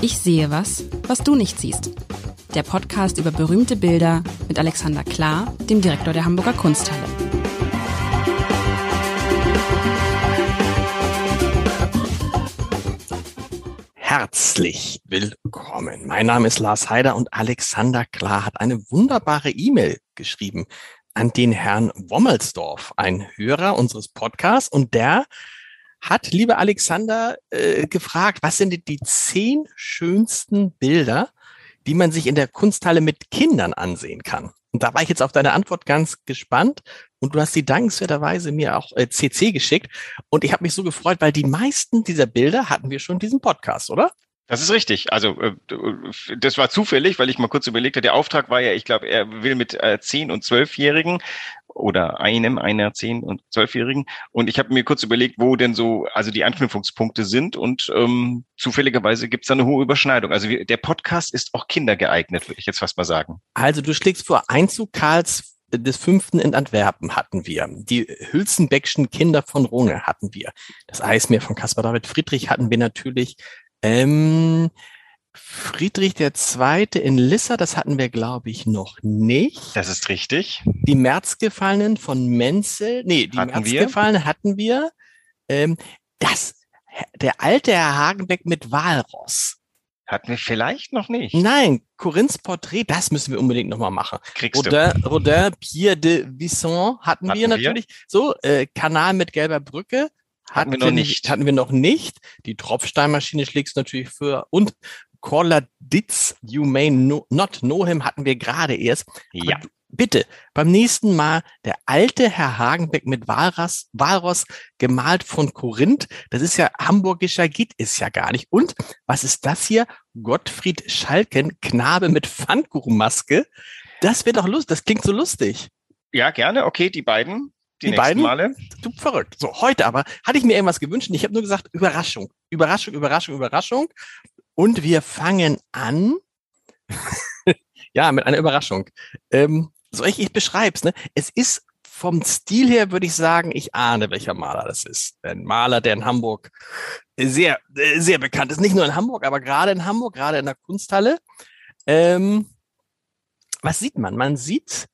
Ich sehe was, was du nicht siehst. Der Podcast über berühmte Bilder mit Alexander Klar, dem Direktor der Hamburger Kunsthalle. Herzlich willkommen. Mein Name ist Lars Heider und Alexander Klar hat eine wunderbare E-Mail geschrieben an den Herrn Wommelsdorf, ein Hörer unseres Podcasts und der hat, lieber Alexander, äh, gefragt, was sind die zehn schönsten Bilder, die man sich in der Kunsthalle mit Kindern ansehen kann? Und da war ich jetzt auf deine Antwort ganz gespannt. Und du hast sie dankenswerterweise mir auch äh, CC geschickt. Und ich habe mich so gefreut, weil die meisten dieser Bilder hatten wir schon in diesem Podcast, oder? Das ist richtig. Also äh, das war zufällig, weil ich mal kurz überlegt habe, der Auftrag war ja, ich glaube, er will mit äh, zehn und zwölfjährigen oder einem, einer zehn und zwölfjährigen. Und ich habe mir kurz überlegt, wo denn so also die Anknüpfungspunkte sind. Und ähm, zufälligerweise gibt es da eine hohe Überschneidung. Also der Podcast ist auch kindergeeignet, würde ich jetzt fast mal sagen. Also du schlägst vor Einzug Karls des Fünften in Antwerpen hatten wir. Die Hülsenbeckschen Kinder von Runge hatten wir. Das Eismeer von Caspar David Friedrich hatten wir natürlich. Ähm, Friedrich Zweite in Lissa, das hatten wir, glaube ich, noch nicht. Das ist richtig. Die Märzgefallenen von Menzel, nee, die hatten Märzgefallenen hatten wir. Ähm, das, der alte Herr Hagenbeck mit Walross. Hatten wir vielleicht noch nicht. Nein, Corinths Porträt, das müssen wir unbedingt nochmal machen. Kriegst Rodin, du. Rodin, Pierre de Visson hatten, hatten wir natürlich. Wir? So, äh, Kanal mit gelber Brücke. Hatten, hatten wir noch nicht. Hatten wir noch nicht. Die Tropfsteinmaschine schlägst natürlich für und Caller Ditz, You May no, Not Know Him hatten wir gerade erst. Ja. Bitte, beim nächsten Mal der alte Herr Hagenbeck mit Walross, Walross gemalt von Korinth. Das ist ja hamburgischer Git, ist ja gar nicht. Und was ist das hier? Gottfried Schalken, Knabe mit Pfannkuchenmaske. Das wird doch lustig. Das klingt so lustig. Ja, gerne. Okay, die beiden. Die, die beiden Male. Du verrückt. So, heute aber hatte ich mir irgendwas gewünscht. Ich habe nur gesagt, Überraschung. Überraschung, Überraschung, Überraschung. Und wir fangen an. ja, mit einer Überraschung. Ähm, so ich, ich beschreib's, ne? Es ist vom Stil her, würde ich sagen, ich ahne, welcher Maler das ist. Ein Maler, der in Hamburg sehr, sehr bekannt ist. Nicht nur in Hamburg, aber gerade in Hamburg, gerade in der Kunsthalle. Ähm, was sieht man? Man sieht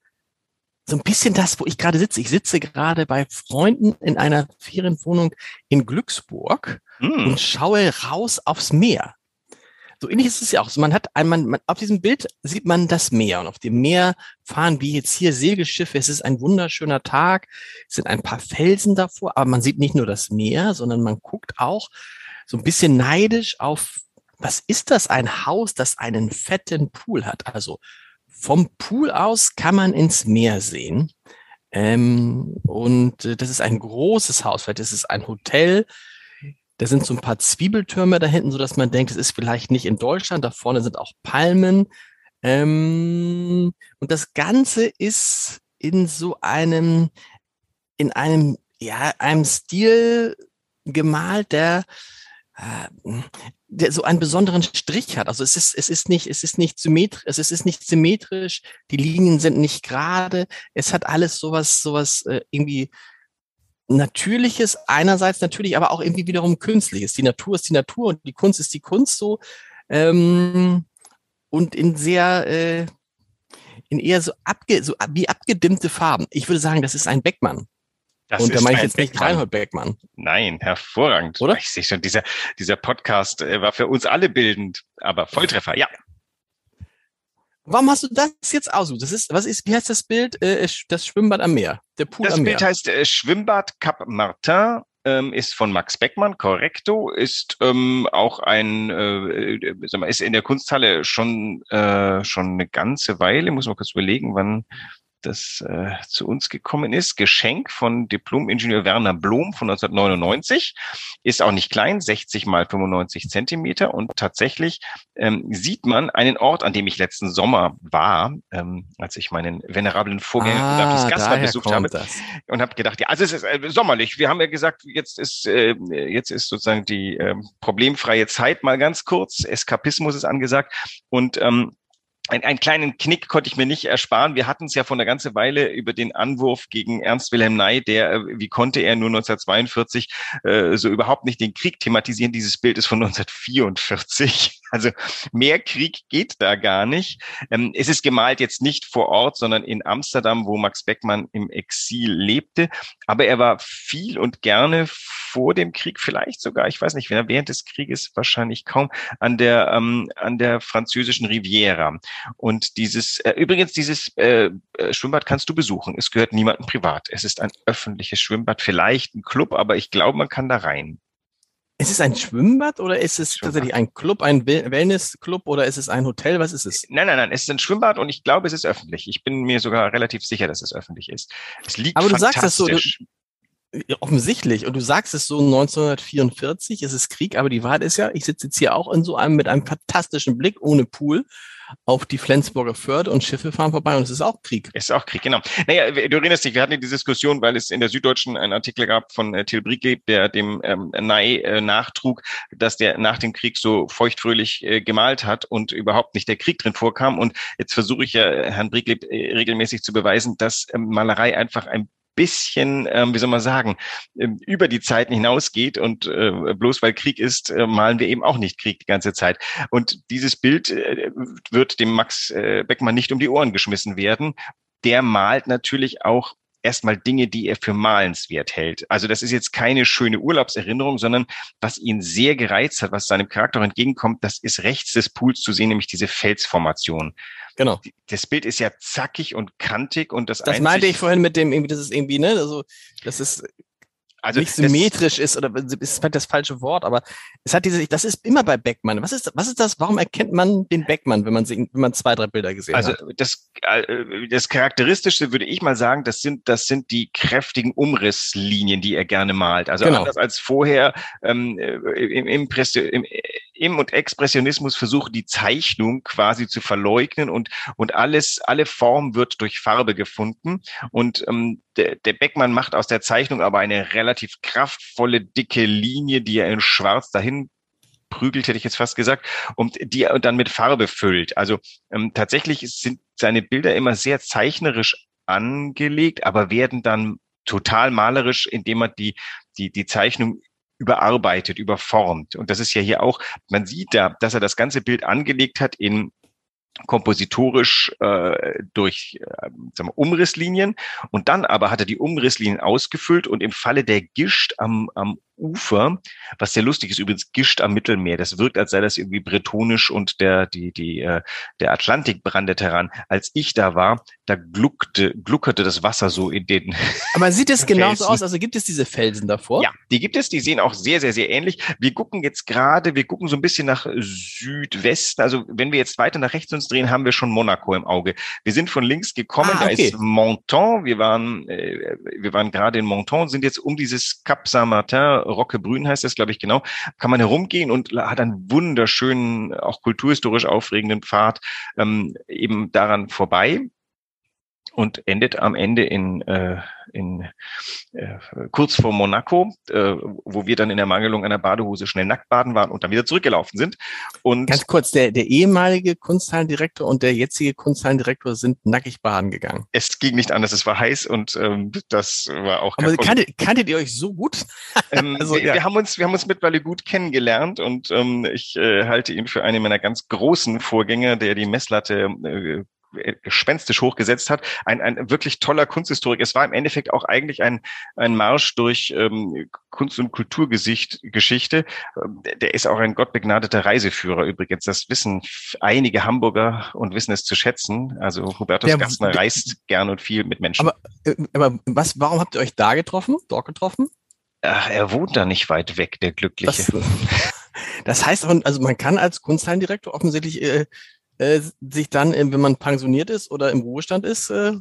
so ein bisschen das, wo ich gerade sitze. Ich sitze gerade bei Freunden in einer Ferienwohnung in Glücksburg mm. und schaue raus aufs Meer. So ähnlich ist es ja auch. So, man hat einmal, man, auf diesem Bild sieht man das Meer und auf dem Meer fahren wie jetzt hier Segelschiffe. Es ist ein wunderschöner Tag. Es sind ein paar Felsen davor, aber man sieht nicht nur das Meer, sondern man guckt auch so ein bisschen neidisch auf, was ist das? Ein Haus, das einen fetten Pool hat. Also vom Pool aus kann man ins Meer sehen. Ähm, und äh, das ist ein großes Haus. Vielleicht ist es ein Hotel da sind so ein paar Zwiebeltürme da hinten, so dass man denkt, es ist vielleicht nicht in Deutschland. Da vorne sind auch Palmen. Ähm, und das Ganze ist in so einem, in einem, ja, einem Stil gemalt, der, äh, der so einen besonderen Strich hat. Also es ist, es ist nicht, es ist nicht symmetrisch, es ist nicht symmetrisch, die Linien sind nicht gerade, es hat alles sowas, sowas äh, irgendwie Natürliches einerseits natürlich, aber auch irgendwie wiederum Künstliches. Die Natur ist die Natur und die Kunst ist die Kunst so. Ähm, und in sehr, äh, in eher so, abge, so wie abgedimmte Farben. Ich würde sagen, das ist ein Beckmann. Das und da meine ich jetzt Beckmann. nicht Reinhold Beckmann. Nein, hervorragend. Oder? Ich sehe schon, dieser, dieser Podcast äh, war für uns alle bildend, aber Volltreffer, ja. Warum hast du das jetzt ausgesucht? Das ist, was ist, wie heißt das Bild? Äh, das Schwimmbad am Meer. Der Pool das am Bild Meer. heißt äh, Schwimmbad Cap Martin, ähm, ist von Max Beckmann, korrekto, ist ähm, auch ein, äh, äh, sag mal, ist in der Kunsthalle schon, äh, schon eine ganze Weile, muss man kurz überlegen, wann das äh, zu uns gekommen ist. Geschenk von Diplom-Ingenieur Werner Blom von 1999. Ist auch nicht klein, 60 mal 95 Zentimeter. Und tatsächlich ähm, sieht man einen Ort, an dem ich letzten Sommer war, ähm, als ich meinen venerablen Vorgänger ah, Gaspar besucht habe. Das. Und habe gedacht, ja, also es ist äh, sommerlich. Wir haben ja gesagt, jetzt ist, äh, jetzt ist sozusagen die äh, problemfreie Zeit mal ganz kurz. Eskapismus ist angesagt. Und ähm, ein, einen kleinen Knick konnte ich mir nicht ersparen. Wir hatten es ja vor einer ganze Weile über den Anwurf gegen Ernst Wilhelm Ney, der, äh, wie konnte er nur 1942 äh, so überhaupt nicht den Krieg thematisieren. Dieses Bild ist von 1944. Also mehr Krieg geht da gar nicht. Ähm, es ist gemalt jetzt nicht vor Ort, sondern in Amsterdam, wo Max Beckmann im Exil lebte. Aber er war viel und gerne vor dem Krieg, vielleicht sogar, ich weiß nicht, während des Krieges wahrscheinlich kaum, an der, ähm, an der französischen Riviera. Und dieses, äh, übrigens, dieses äh, äh Schwimmbad kannst du besuchen. Es gehört niemandem privat. Es ist ein öffentliches Schwimmbad, vielleicht ein Club, aber ich glaube, man kann da rein. Ist es ein Schwimmbad oder ist es Schwimmbad. tatsächlich ein Club, ein Wellnessclub oder ist es ein Hotel? Was ist es? Nein, nein, nein, es ist ein Schwimmbad und ich glaube, es ist öffentlich. Ich bin mir sogar relativ sicher, dass es öffentlich ist. Es liegt Aber du sagst das so, du, offensichtlich und du sagst es so 1944, es ist Krieg, aber die Wahrheit ist ja, ich sitze jetzt hier auch in so einem mit einem fantastischen Blick ohne Pool auf die Flensburger Förde und Schiffe fahren vorbei und es ist auch Krieg. Es ist auch Krieg, genau. Naja, du erinnerst dich, wir hatten die Diskussion, weil es in der Süddeutschen einen Artikel gab von äh, Till Briegel, der dem ähm, Ney äh, nachtrug, dass der nach dem Krieg so feuchtfröhlich äh, gemalt hat und überhaupt nicht der Krieg drin vorkam. Und jetzt versuche ich ja Herrn Briegel äh, regelmäßig zu beweisen, dass ähm, Malerei einfach ein bisschen, ähm, wie soll man sagen, ähm, über die Zeiten hinausgeht und äh, bloß weil Krieg ist, äh, malen wir eben auch nicht Krieg die ganze Zeit. Und dieses Bild äh, wird dem Max äh, Beckmann nicht um die Ohren geschmissen werden. Der malt natürlich auch erstmal Dinge, die er für malenswert hält. Also das ist jetzt keine schöne Urlaubserinnerung, sondern was ihn sehr gereizt hat, was seinem Charakter entgegenkommt, das ist rechts des Pools zu sehen, nämlich diese Felsformation. Genau. Das Bild ist ja zackig und kantig und das Das meinte ich vorhin mit dem, irgendwie, das ist irgendwie, ne, also, das ist also nicht symmetrisch ist oder ist halt das falsche Wort, aber es hat diese, das ist immer bei Beckmann. Was ist, was ist das? Warum erkennt man den Beckmann, wenn man, wenn man zwei, drei Bilder gesehen also hat? Also das, äh, das Charakteristischste würde ich mal sagen, das sind, das sind die kräftigen Umrisslinien, die er gerne malt. Also genau. anders als vorher ähm, äh, im, im, im, im und Expressionismus versuchen die Zeichnung quasi zu verleugnen und, und alles, alle Form wird durch Farbe gefunden. Und ähm, der, der Beckmann macht aus der Zeichnung aber eine relativ kraftvolle, dicke Linie, die er in schwarz dahin prügelt, hätte ich jetzt fast gesagt, und die er dann mit Farbe füllt. Also ähm, tatsächlich sind seine Bilder immer sehr zeichnerisch angelegt, aber werden dann total malerisch, indem man die, die, die Zeichnung überarbeitet, überformt. Und das ist ja hier auch, man sieht da, dass er das ganze Bild angelegt hat in kompositorisch äh, durch äh, sagen wir, Umrisslinien und dann aber hat er die Umrisslinien ausgefüllt und im Falle der Gischt am, am Ufer, was sehr lustig ist, übrigens Gischt am Mittelmeer. Das wirkt, als sei das irgendwie bretonisch und der, die, die, äh, der Atlantik brandet heran. Als ich da war, da gluckte, gluckerte das Wasser so in den. Aber sieht es genauso aus? Also gibt es diese Felsen davor? Ja, die gibt es. Die sehen auch sehr, sehr, sehr ähnlich. Wir gucken jetzt gerade, wir gucken so ein bisschen nach Südwesten. Also wenn wir jetzt weiter nach rechts uns drehen, haben wir schon Monaco im Auge. Wir sind von links gekommen. Ah, okay. Da ist Monton. Wir waren, äh, wir waren gerade in Monton, sind jetzt um dieses Cap Saint-Martin Rockebrün heißt das, glaube ich, genau, kann man herumgehen und hat einen wunderschönen, auch kulturhistorisch aufregenden Pfad ähm, eben daran vorbei und endet am Ende in, äh, in äh, kurz vor Monaco, äh, wo wir dann in der Mangelung einer Badehose schnell nackt baden waren und dann wieder zurückgelaufen sind. Und Ganz kurz, der, der ehemalige Kunsthallendirektor und der jetzige Kunsthallendirektor sind nackig baden gegangen. Es ging nicht anders, es war heiß und ähm, das war auch Aber kanntet, kanntet ihr euch so gut? ähm, also, wir, ja. wir, haben uns, wir haben uns mittlerweile gut kennengelernt und ähm, ich äh, halte ihn für einen meiner ganz großen Vorgänger, der die Messlatte äh, gespenstisch hochgesetzt hat. Ein, ein wirklich toller Kunsthistorik. Es war im Endeffekt auch eigentlich ein, ein Marsch durch ähm, Kunst- und Kulturgesicht, Geschichte. Ähm, der ist auch ein gottbegnadeter Reiseführer übrigens. Das wissen einige Hamburger und wissen es zu schätzen. Also Hubertus der, Gastner reist gern und viel mit Menschen. Aber, äh, aber was, warum habt ihr euch da getroffen, dort getroffen? Ach, er wohnt da nicht weit weg, der Glückliche. Das, das heißt, also man kann als Kunsthallendirektor offensichtlich äh, äh, sich dann, äh, wenn man pensioniert ist oder im Ruhestand ist, äh,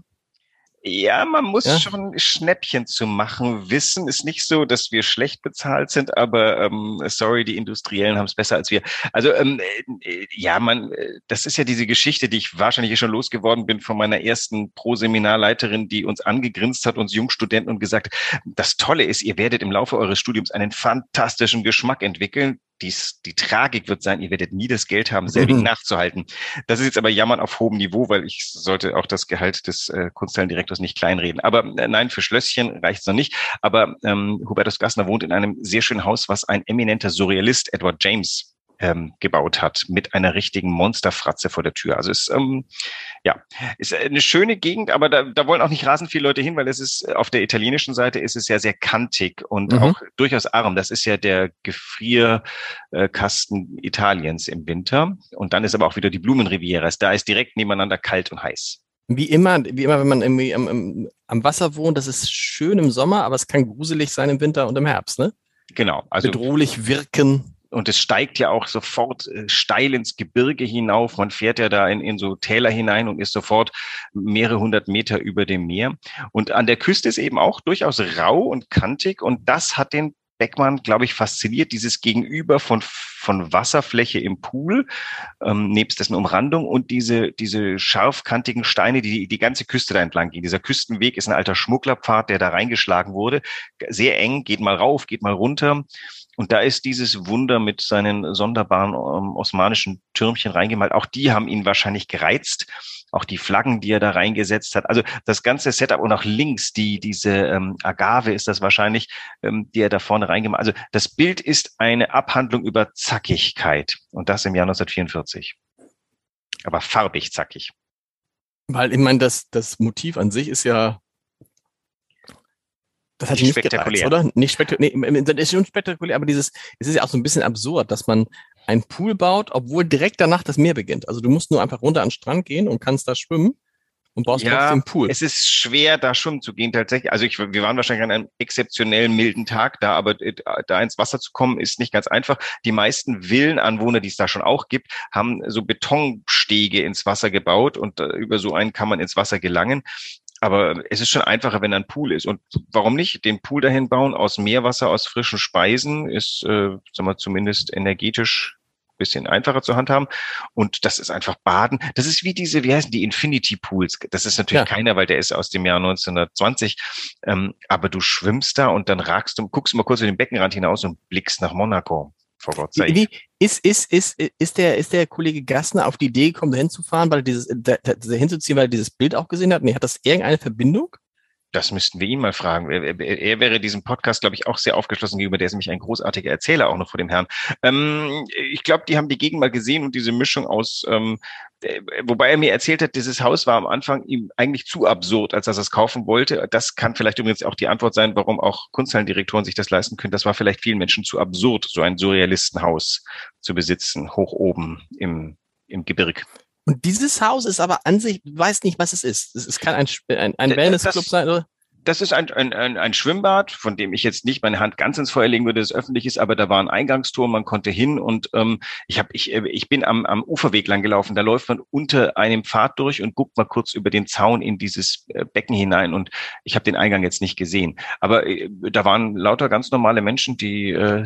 ja, man muss ja? schon Schnäppchen zu machen wissen. Ist nicht so, dass wir schlecht bezahlt sind, aber ähm, sorry, die Industriellen haben es besser als wir. Also ähm, äh, ja, man, äh, das ist ja diese Geschichte, die ich wahrscheinlich schon losgeworden bin von meiner ersten Pro-Seminarleiterin, die uns angegrinst hat, uns Jungstudenten und gesagt, das Tolle ist, ihr werdet im Laufe eures Studiums einen fantastischen Geschmack entwickeln dies, die Tragik wird sein, ihr werdet nie das Geld haben, selbig mhm. nachzuhalten. Das ist jetzt aber Jammern auf hohem Niveau, weil ich sollte auch das Gehalt des äh, Kunsthallendirektors nicht kleinreden. Aber äh, nein, für Schlösschen reicht's noch nicht. Aber ähm, Hubertus Gassner wohnt in einem sehr schönen Haus, was ein eminenter Surrealist, Edward James, ähm, gebaut hat mit einer richtigen Monsterfratze vor der Tür. Also ist ähm, ja ist eine schöne Gegend, aber da, da wollen auch nicht rasend viele Leute hin, weil es ist auf der italienischen Seite ist es ja sehr kantig und mhm. auch durchaus arm. Das ist ja der Gefrierkasten Italiens im Winter und dann ist aber auch wieder die Blumenriviera. Da ist direkt nebeneinander kalt und heiß. Wie immer, wie immer, wenn man irgendwie am, am Wasser wohnt, das ist schön im Sommer, aber es kann gruselig sein im Winter und im Herbst, ne? Genau. Also bedrohlich wirken und es steigt ja auch sofort äh, steil ins Gebirge hinauf. Man fährt ja da in, in so Täler hinein und ist sofort mehrere hundert Meter über dem Meer. Und an der Küste ist eben auch durchaus rau und kantig und das hat den Beckmann, glaube ich, fasziniert, dieses Gegenüber von, von Wasserfläche im Pool, ähm, nebst dessen Umrandung und diese, diese scharfkantigen Steine, die die ganze Küste da entlang gehen. Dieser Küstenweg ist ein alter Schmugglerpfad, der da reingeschlagen wurde. Sehr eng, geht mal rauf, geht mal runter. Und da ist dieses Wunder mit seinen sonderbaren ähm, osmanischen Türmchen reingemalt. Auch die haben ihn wahrscheinlich gereizt. Auch die Flaggen, die er da reingesetzt hat. Also das ganze Setup und auch links die diese ähm, Agave ist das wahrscheinlich, ähm, die er da vorne reingemalt. Also das Bild ist eine Abhandlung über Zackigkeit und das im Jahr 1944. Aber farbig zackig. Weil ich meine, das das Motiv an sich ist ja das hat nicht, nicht spektakulär, gereizt, oder? Nicht spektakulär. Nee, das ist schon spektakulär, aber dieses, es ist ja auch so ein bisschen absurd, dass man einen Pool baut, obwohl direkt danach das Meer beginnt. Also du musst nur einfach runter an den Strand gehen und kannst da schwimmen und baust ja, trotzdem Pool. Es ist schwer, da schwimmen zu gehen tatsächlich. Also ich, wir waren wahrscheinlich an einem exzeptionell milden Tag da, aber äh, da ins Wasser zu kommen, ist nicht ganz einfach. Die meisten Villenanwohner, die es da schon auch gibt, haben so Betonstege ins Wasser gebaut und äh, über so einen kann man ins Wasser gelangen. Aber es ist schon einfacher, wenn ein Pool ist. Und warum nicht den Pool dahin bauen aus Meerwasser, aus frischen Speisen, ist, äh, sagen wir, zumindest energetisch bisschen einfacher zu handhaben. Und das ist einfach Baden. Das ist wie diese, wie heißen die Infinity Pools? Das ist natürlich ja. keiner, weil der ist aus dem Jahr 1920. Ähm, aber du schwimmst da und dann ragst du, guckst mal kurz über den Beckenrand hinaus und blickst nach Monaco for God's sake. Wie, ist, ist, ist, ist, der, ist der Kollege Gassner auf die Idee gekommen, da hinzufahren, weil er dieses, da, da hinzuziehen, weil er dieses Bild auch gesehen hat? Nee, hat das irgendeine Verbindung? Das müssten wir ihn mal fragen. Er, er wäre diesem Podcast, glaube ich, auch sehr aufgeschlossen gegenüber. Der ist nämlich ein großartiger Erzähler auch noch vor dem Herrn. Ähm, ich glaube, die haben die Gegend mal gesehen und diese Mischung aus, ähm, äh, wobei er mir erzählt hat, dieses Haus war am Anfang ihm eigentlich zu absurd, als er es kaufen wollte. Das kann vielleicht übrigens auch die Antwort sein, warum auch Kunsthallendirektoren sich das leisten können. Das war vielleicht vielen Menschen zu absurd, so ein Surrealistenhaus zu besitzen, hoch oben im, im Gebirg. Und dieses Haus ist aber an sich, weiß nicht, was es ist. Es kann ein, ein, ein Wellnessclub sein, oder? Das ist ein, ein, ein, ein Schwimmbad, von dem ich jetzt nicht meine Hand ganz ins Feuer legen würde, das öffentlich ist, aber da war ein Eingangstor, man konnte hin und ähm, ich, hab, ich, äh, ich bin am, am Uferweg lang gelaufen. Da läuft man unter einem Pfad durch und guckt mal kurz über den Zaun in dieses äh, Becken hinein und ich habe den Eingang jetzt nicht gesehen. Aber äh, da waren lauter ganz normale Menschen, die, äh,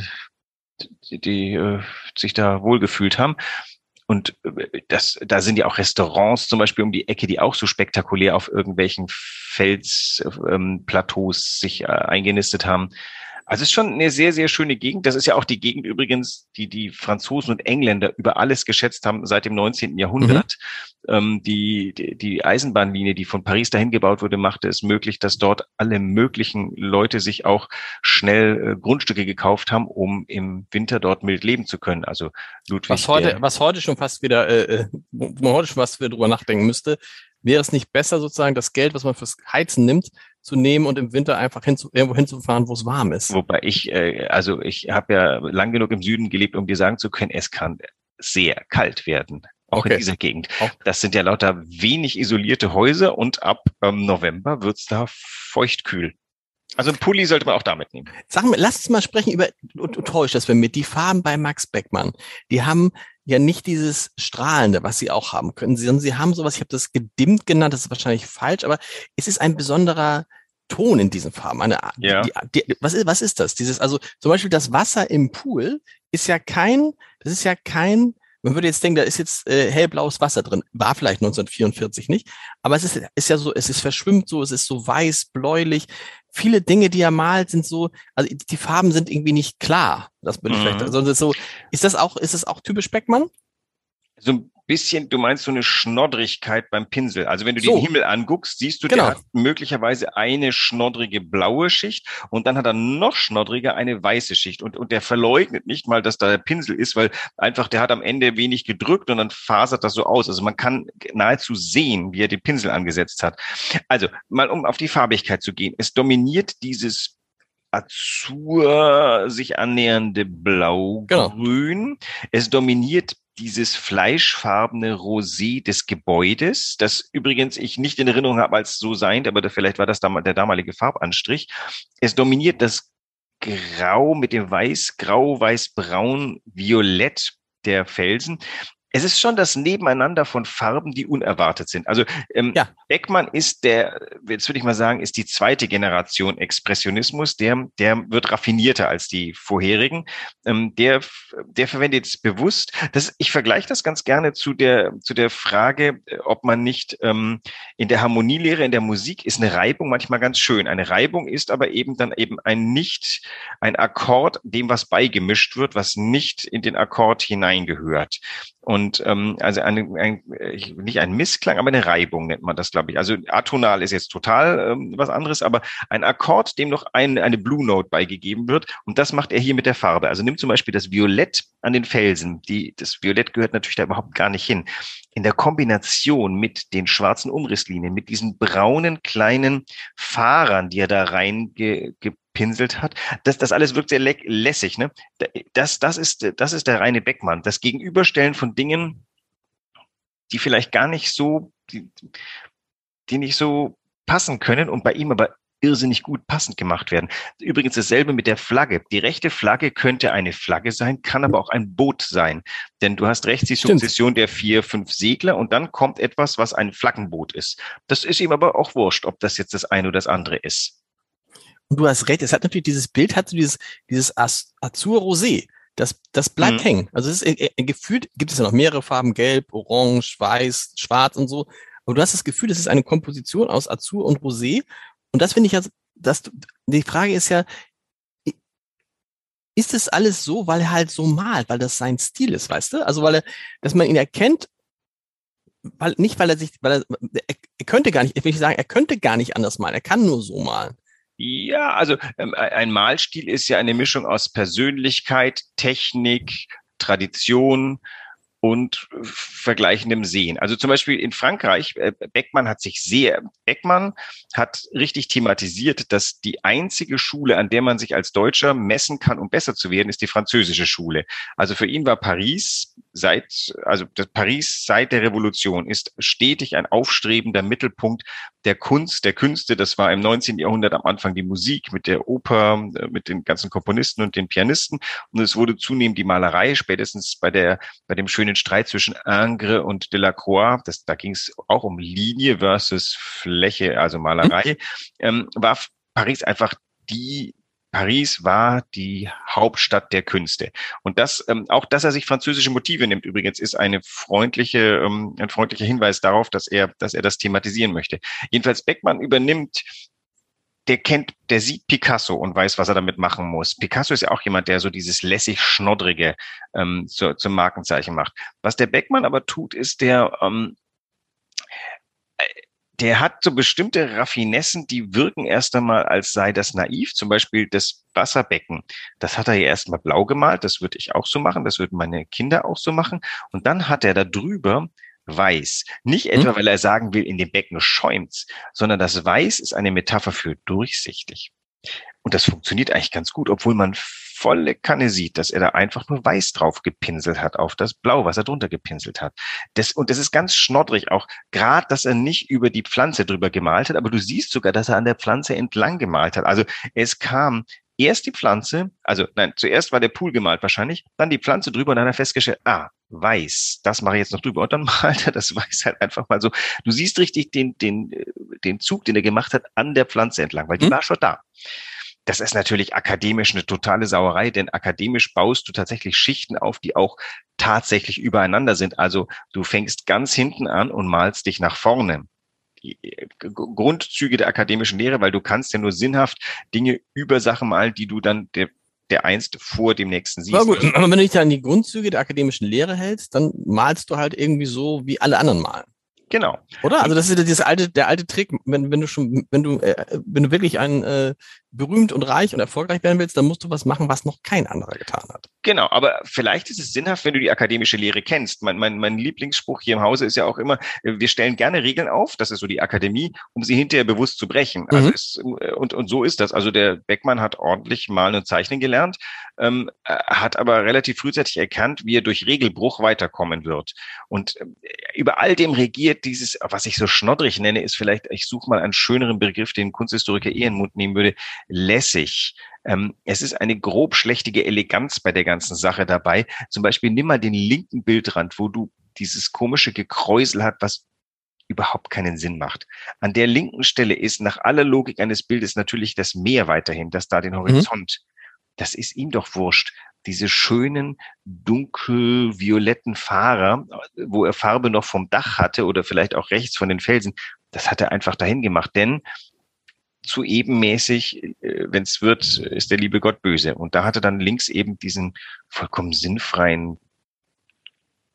die, die äh, sich da wohlgefühlt haben. Und äh, das, da sind ja auch Restaurants zum Beispiel um die Ecke, die auch so spektakulär auf irgendwelchen Felsplateaus ähm, sich äh, eingenistet haben. Also es ist schon eine sehr, sehr schöne Gegend. Das ist ja auch die Gegend übrigens, die die Franzosen und Engländer über alles geschätzt haben seit dem 19. Jahrhundert. Mhm. Ähm, die, die, Eisenbahnlinie, die von Paris dahin gebaut wurde, machte es möglich, dass dort alle möglichen Leute sich auch schnell äh, Grundstücke gekauft haben, um im Winter dort mild leben zu können. Also Ludwig. Was heute, was heute schon fast wieder, äh, äh wo man heute schon fast wieder drüber nachdenken müsste, wäre es nicht besser sozusagen das Geld, was man fürs Heizen nimmt, zu nehmen und im Winter einfach hinzu, irgendwo hinzufahren, wo es warm ist. Wobei ich, äh, also ich habe ja lang genug im Süden gelebt, um dir sagen zu können, es kann sehr kalt werden. Auch okay. in dieser Gegend. Auch. Das sind ja lauter wenig isolierte Häuser und ab ähm, November wird's da feuchtkühl. Also ein Pulli sollte man auch damit nehmen. Sag mal, lass uns mal sprechen über, du, du täuscht das mir, die Farben bei Max Beckmann. Die haben ja nicht dieses Strahlende, was sie auch haben können, sondern sie haben sowas, ich habe das gedimmt genannt, das ist wahrscheinlich falsch, aber es ist ein besonderer Ton in diesen Farben. Eine, ja. Die, die, was, ist, was ist das? Dieses, also zum Beispiel das Wasser im Pool ist ja kein, das ist ja kein, man würde jetzt denken, da ist jetzt äh, hellblaues Wasser drin. War vielleicht 1944 nicht, aber es ist, ist ja so, es ist verschwimmt so, es ist so weiß, bläulich viele Dinge, die er malt, sind so, also die Farben sind irgendwie nicht klar. Das bin ich mhm. vielleicht. Also so, ist das auch, ist das auch typisch Beckmann? So ein bisschen, du meinst so eine Schnoddrigkeit beim Pinsel. Also wenn du So. den Himmel anguckst, siehst du, Genau. der hat möglicherweise eine schnoddrige blaue Schicht und dann hat er noch schnoddriger eine weiße Schicht. Und, und der verleugnet nicht mal, dass da der Pinsel ist, weil einfach der hat am Ende wenig gedrückt und dann fasert das so aus. Also man kann nahezu sehen, wie er den Pinsel angesetzt hat. Also mal um auf die Farbigkeit zu gehen. Es dominiert dieses Azur sich annähernde Blau-Grün. Es dominiert dieses fleischfarbene Rosé des Gebäudes, das übrigens ich nicht in Erinnerung habe als so seiend, aber vielleicht war das der damalige Farbanstrich. Es dominiert das Grau mit dem Weiß, Grau, Weiß, Braun, Violett der Felsen. Es ist schon das Nebeneinander von Farben, die unerwartet sind. Also ähm, Ja. Beckmann ist der, jetzt würde ich mal sagen, ist die zweite Generation Expressionismus. Der, der wird raffinierter als die vorherigen. Ähm, der, der verwendet es bewusst. Das, ich vergleiche das ganz gerne zu der, zu der Frage, äh, ob man nicht ähm, in der Harmonielehre, in der Musik ist eine Reibung manchmal ganz schön. Eine Reibung ist aber eben dann eben ein nicht, ein Akkord, dem was beigemischt wird, was nicht in den Akkord hineingehört. Und ähm, also ein, äh, nicht ein Missklang, aber eine Reibung nennt man das, glaube ich. Also atonal ist jetzt total ähm, was anderes, aber ein Akkord, dem noch ein, eine Blue Note beigegeben wird. Und das macht er hier mit der Farbe. Also nimm zum Beispiel das Violett an den Felsen. Die, das Violett gehört natürlich da überhaupt gar nicht hin. In der Kombination mit den schwarzen Umrisslinien, mit diesen braunen kleinen Fahrern, die er da reingepinselt hat, das, das alles wirkt sehr lä- lässig. Ne? Das, das, ist, das ist der reine Beckmann. Das Gegenüberstellen von Dingen, die vielleicht gar nicht so, die, die nicht so passen können und bei ihm aber irrsinnig gut passend gemacht werden. Übrigens dasselbe mit der Flagge. Die rechte Flagge könnte eine Flagge sein, kann aber auch ein Boot sein. Denn du hast rechts die Stimmt. Sukzession der vier, fünf Segler und dann kommt etwas, was ein Flaggenboot ist. Das ist ihm aber auch wurscht, ob das jetzt das eine oder das andere ist. Und du hast recht, es hat natürlich dieses Bild, hat so dieses, dieses Az- Azur Rosé. Das, das bleibt Mhm. hängen. Also es ist äh, äh, gefühlt, gibt es ja noch mehrere Farben, gelb, orange, weiß, schwarz und so. Aber du hast das Gefühl, es ist eine Komposition aus Azur und Rosé. Und das finde ich ja, das, die Frage ist ja, ist es alles so, weil er halt so malt, weil das sein Stil ist, weißt du? Also weil er, dass man ihn erkennt, weil, nicht weil er sich, weil er, er, er könnte gar nicht, ich will nicht sagen, er könnte gar nicht anders malen, er kann nur so malen. Ja, also ähm, ein Malstil ist ja eine Mischung aus Persönlichkeit, Technik, Tradition und vergleichendem Sehen. Also zum Beispiel in Frankreich, äh, Beckmann hat sich sehr, Beckmann hat richtig thematisiert, dass die einzige Schule, an der man sich als Deutscher messen kann, um besser zu werden, ist die französische Schule. Also für ihn war Paris seit, also das Paris seit der Revolution ist stetig ein aufstrebender Mittelpunkt der Kunst, der Künste. Das war im 19. Jahrhundert am Anfang die Musik mit der Oper, äh, mit den ganzen Komponisten und den Pianisten. Und es wurde zunehmend die Malerei, spätestens bei der, bei dem schönen Streit zwischen Ingres und Delacroix. Das, da ging es auch um Linie versus Fläche, also Malerei. Ähm, war Paris einfach die Paris war die Hauptstadt der Künste. Und das, ähm, auch dass er sich französische Motive nimmt, übrigens, ist eine freundliche, ähm, ein freundlicher Hinweis darauf, dass er, dass er das thematisieren möchte. Jedenfalls Beckmann übernimmt der kennt, der sieht Picasso und weiß, was er damit machen muss. Picasso ist ja auch jemand, der so dieses lässig schnoddrige ähm, zu, zum Markenzeichen macht. Was der Beckmann aber tut, ist der ähm, der hat so bestimmte Raffinessen, die wirken erst einmal, als sei das naiv. Zum Beispiel das Wasserbecken. Das hat er ja erstmal blau gemalt. Das würde ich auch so machen. Das würden meine Kinder auch so machen. Und dann hat er da drüber weiß. Nicht etwa, weil er sagen will, in dem Becken schäumt's, sondern das Weiß ist eine Metapher für durchsichtig. Und das funktioniert eigentlich ganz gut, obwohl man volle Kanne sieht, dass er da einfach nur weiß drauf gepinselt hat auf das Blau, was er drunter gepinselt hat. Das, und das ist ganz schnoddrig auch, gerade, dass er nicht über die Pflanze drüber gemalt hat, aber du siehst sogar, dass er an der Pflanze entlang gemalt hat. Also es kam erst die Pflanze, also nein, zuerst war der Pool gemalt wahrscheinlich, dann die Pflanze drüber und dann hat er festgestellt, ah, weiß, das mache ich jetzt noch drüber. Und dann malt er das Weiß halt einfach mal so. Du siehst richtig den, den, den Zug, den er gemacht hat, an der Pflanze entlang, weil die Hm. war schon da. Das ist natürlich akademisch eine totale Sauerei, denn akademisch baust du tatsächlich Schichten auf, die auch tatsächlich übereinander sind. Also du fängst ganz hinten an und malst dich nach vorne. Grundzüge der akademischen Lehre, weil du kannst ja nur sinnhaft Dinge über Sachen malen, die du dann der der einst vor dem nächsten siehst. Aber, gut, aber wenn du dich an die Grundzüge der akademischen Lehre hältst, dann malst du halt irgendwie so, wie alle anderen malen. Genau. Oder? Also das ist dieses alte, der alte Trick, wenn, wenn du schon, wenn du, äh, wenn du wirklich ein äh, berühmt und reich und erfolgreich werden willst, dann musst du was machen, was noch kein anderer getan hat. Genau, aber vielleicht ist es sinnhaft, wenn du die akademische Lehre kennst. Mein, mein, mein Lieblingsspruch hier im Hause ist ja auch immer, äh, wir stellen gerne Regeln auf, das ist so die Akademie, um sie hinterher bewusst zu brechen. Also mhm. es, äh, und, und so ist das. Also der Beckmann hat ordentlich malen und zeichnen gelernt, ähm, äh, hat aber relativ frühzeitig erkannt, wie er durch Regelbruch weiterkommen wird. Und über all dem regiert dieses, was ich so schnoddrig nenne, ist vielleicht, ich suche mal einen schöneren Begriff, den Kunsthistoriker eher in den Mund nehmen würde, lässig. Ähm, es ist eine grob schlechtige Eleganz bei der ganzen Sache dabei. Zum Beispiel nimm mal den linken Bildrand, wo du dieses komische Gekräusel hat, was überhaupt keinen Sinn macht. An der linken Stelle ist nach aller Logik eines Bildes natürlich das Meer weiterhin, das da den mhm. Horizont. Mhm. Das ist ihm doch wurscht. Diese schönen, dunkel-violetten Fahrer, wo er Farbe noch vom Dach hatte oder vielleicht auch rechts von den Felsen, das hat er einfach dahin gemacht. Denn zu ebenmäßig, äh, wenn es wird, ist der liebe Gott böse. Und da hatte dann links eben diesen vollkommen sinnfreien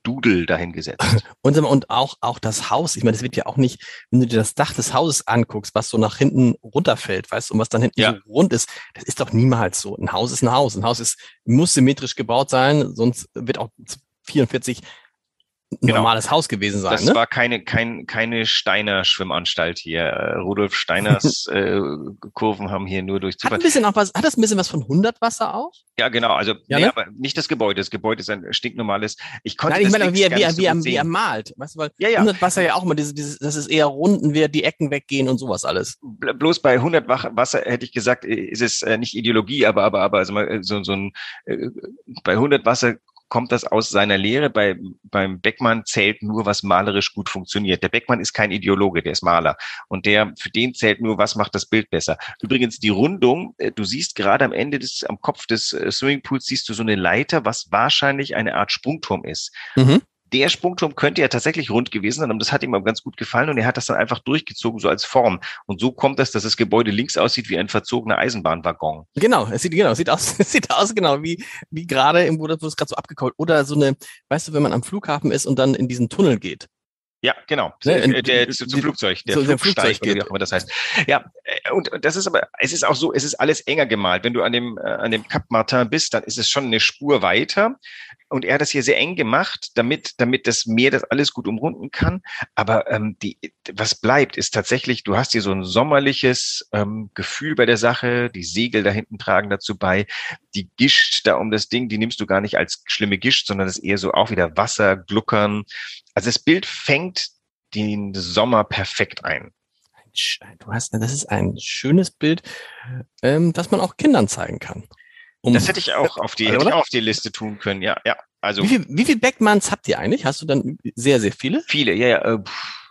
Dudel dahingesetzt. Und, und auch, auch das Haus, ich meine, das wird ja auch nicht, wenn du dir das Dach des Hauses anguckst, was so nach hinten runterfällt, weißt du, und was dann hinten ja. so rund ist, das ist doch niemals so. Ein Haus ist ein Haus. Ein Haus ist, muss symmetrisch gebaut sein, sonst wird auch 44 genau. normales Haus gewesen sein. Das ne? war keine, kein, keine Steiner Schwimmanstalt hier. Äh, Rudolf Steiners äh, Kurven haben hier nur durch Zufall. Hat, ein bisschen auch was, hat das ein bisschen was von 100 Wasser auch? Ja, genau. Also ja, nee, ne? aber nicht das Gebäude. Das Gebäude ist ein stinknormales. Ich konnte Nein, ich meine, wie, er, wie, er, wie, er, wie er malt. Weißt du, weil ja, ja. 100 Wasser ja auch immer, diese, diese, das ist eher runden, wie die Ecken weggehen und sowas alles. Bloß bei 100 Wasser hätte ich gesagt, ist es äh, nicht Ideologie, aber, aber, aber also mal so, so ein, äh, bei 100 Wasser kommt das aus seiner Lehre. Bei, beim Beckmann zählt nur, was malerisch gut funktioniert. Der Beckmann ist kein Ideologe, der ist Maler. Und der, für den zählt nur, was macht das Bild besser. Übrigens, die Rundung, äh, du siehst gerade am Ende des, am Kopf des äh, Swimmingpools siehst du so eine Leiter, was wahrscheinlich eine Art Sprungturm ist. Mhm der Sprungturm könnte ja tatsächlich rund gewesen sein und das hat ihm aber ganz gut gefallen und er hat das dann einfach durchgezogen, so als Form. Und so kommt es, dass das Gebäude links aussieht wie ein verzogener Eisenbahnwaggon. Genau, es sieht, genau, es sieht aus, es sieht aus genau wie, wie gerade, im, wo das gerade so abgekaut. Oder so eine, weißt du, wenn man am Flughafen ist und dann in diesen Tunnel geht. Ja, genau. Ne, der, der, zum Flugzeug, der so, Flugsteig, Flugzeug wie auch immer das heißt. Ja, äh, und das ist aber, es ist auch so, es ist alles enger gemalt. Wenn du an dem, äh, an dem Cap Martin bist, dann ist es schon eine Spur weiter. Und er hat das hier sehr eng gemacht, damit, damit das Meer das alles gut umrunden kann. Aber ähm, die, was bleibt, ist tatsächlich, du hast hier so ein sommerliches ähm, Gefühl bei der Sache. Die Segel da hinten tragen dazu bei. Die Gischt da um das Ding, die nimmst du gar nicht als schlimme Gischt, sondern das ist eher so auch wieder Wasser, Gluckern. Also das Bild fängt den Sommer perfekt ein. Du hast, das ist ein schönes Bild, ähm, das man auch Kindern zeigen kann. Um, das hätte ich auch auf die, hätte ich auch auf die Liste tun können, ja, ja. Also. Wie viel, wie viel Backmans habt ihr eigentlich? Hast du dann sehr, sehr viele? Viele, ja, ja. Äh,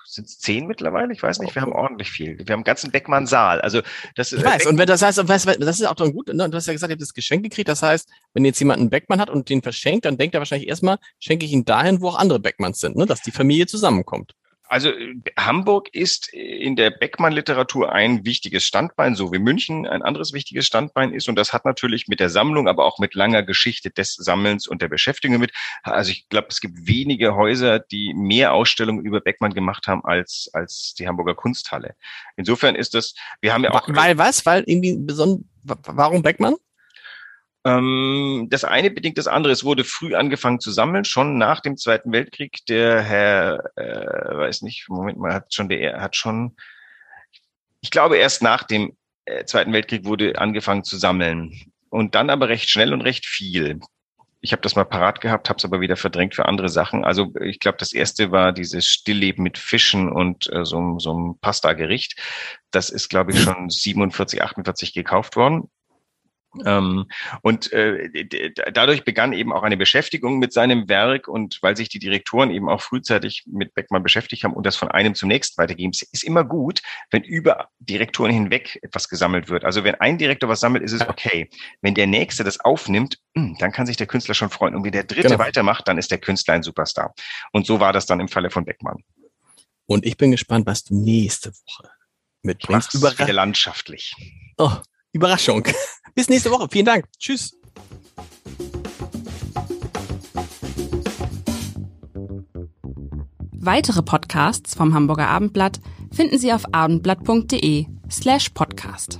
sind es zehn mittlerweile? Ich weiß nicht, wir haben ordentlich viel. Wir haben einen ganzen Beckmann-Saal. Also das ist. Ich weiß, und wenn das heißt, das ist auch dann gut, ne? du hast ja gesagt, ihr habt das Geschenk gekriegt. Das heißt, wenn jetzt jemand einen Beckmann hat und den verschenkt, dann denkt er wahrscheinlich erstmal, schenke ich ihn dahin, wo auch andere Beckmanns sind, ne? dass die Familie zusammenkommt. Also äh, Hamburg ist in der Beckmann-Literatur ein wichtiges Standbein, so wie München ein anderes wichtiges Standbein ist. Und das hat natürlich mit der Sammlung, aber auch mit langer Geschichte des Sammelns und der Beschäftigung mit. Also ich glaube, es gibt wenige Häuser, die mehr Ausstellungen über Beckmann gemacht haben als, als die Hamburger Kunsthalle. Insofern ist das, wir haben ja auch. Weil was? Weil irgendwie besonders, warum Beckmann? Ähm, das eine bedingt das andere. Es wurde früh angefangen zu sammeln, schon nach dem Zweiten Weltkrieg. Der Herr, äh, weiß nicht, Moment mal, hat schon der, hat schon, ich glaube erst nach dem äh, Zweiten Weltkrieg wurde angefangen zu sammeln und dann aber recht schnell und recht viel. Ich habe das mal parat gehabt, habe es aber wieder verdrängt für andere Sachen. Also ich glaube, das erste war dieses Stillleben mit Fischen und äh, so, so ein Pasta-Gericht. Das ist, glaube ich, schon 47, 48 gekauft worden. Ähm, und äh, dadurch begann eben auch eine Beschäftigung mit seinem Werk und weil sich die Direktoren eben auch frühzeitig mit Beckmann beschäftigt haben und das von einem zum nächsten weitergeben, ist immer gut, wenn über Direktoren hinweg etwas gesammelt wird. Also wenn ein Direktor was sammelt, ist es okay. Wenn der nächste das aufnimmt, hm, dann kann sich der Künstler schon freuen. Und wenn der dritte genau. weitermacht, dann ist der Künstler ein Superstar. Und so war das dann im Falle von Beckmann. Und ich bin gespannt, was du nächste Woche mitbringst. Überra landschaftlich. Oh, Überraschung. Bis nächste Woche. Vielen Dank. Tschüss. Weitere Podcasts vom Hamburger Abendblatt finden Sie auf abendblatt.de slash podcast.